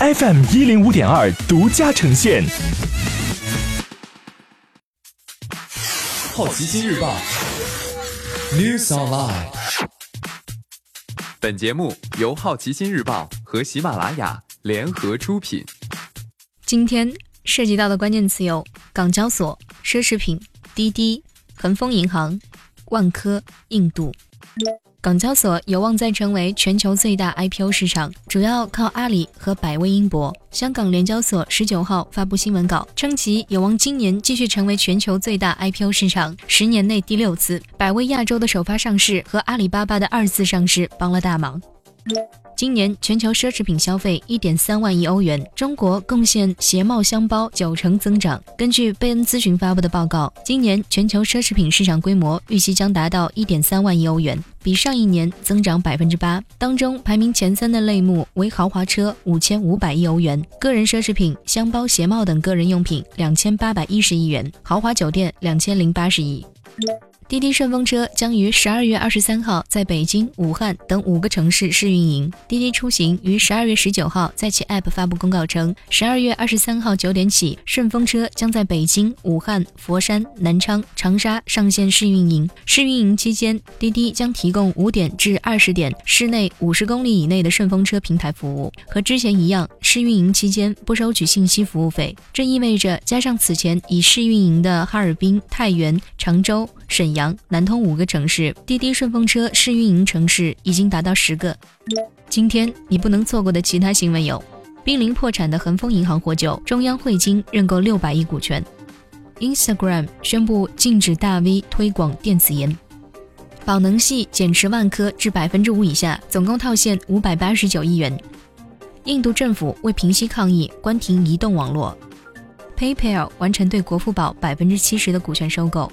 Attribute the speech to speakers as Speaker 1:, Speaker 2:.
Speaker 1: FM 一零五点二独家呈现。
Speaker 2: 好奇心日报，News Online。
Speaker 3: 本节目由好奇心日报和喜马拉雅联合出品。
Speaker 4: 今天涉及到的关键词有：港交所、奢侈品、滴滴、恒丰银行、万科、印度。港交所有望再成为全球最大 IPO 市场，主要靠阿里和百威英博。香港联交所十九号发布新闻稿，称其有望今年继续成为全球最大 IPO 市场，十年内第六次。百威亚洲的首发上市和阿里巴巴的二次上市帮了大忙。今年全球奢侈品消费一点三万亿欧元，中国贡献鞋帽箱包九成增长。根据贝恩咨询发布的报告，今年全球奢侈品市场规模预计将达到一点三万亿欧元，比上一年增长百分之八。当中排名前三的类目为豪华车五千五百亿欧元，个人奢侈品、箱包、鞋帽等个人用品两千八百一十亿元，豪华酒店两千零八十亿。滴滴顺风车将于十二月二十三号在北京、武汉等五个城市试运营。滴滴出行于十二月十九号在其 App 发布公告称，十二月二十三号九点起，顺风车将在北京、武汉、佛山、南昌、长沙上线试运营。试运营期间，滴滴将提供五点至二十点室内五十公里以内的顺风车平台服务。和之前一样，试运营期间不收取信息服务费。这意味着，加上此前已试运营的哈尔滨、太原、常州。沈阳阳、南通五个城市，滴滴顺风车试运营城市已经达到十个。今天你不能错过的其他新闻有：濒临破产的恒丰银行获救，中央汇金认购六百亿股权；Instagram 宣布禁止大 V 推广电子烟；宝能系减持万科至百分之五以下，总共套现五百八十九亿元；印度政府为平息抗议关停移动网络；PayPal 完成对国富宝百分之七十的股权收购。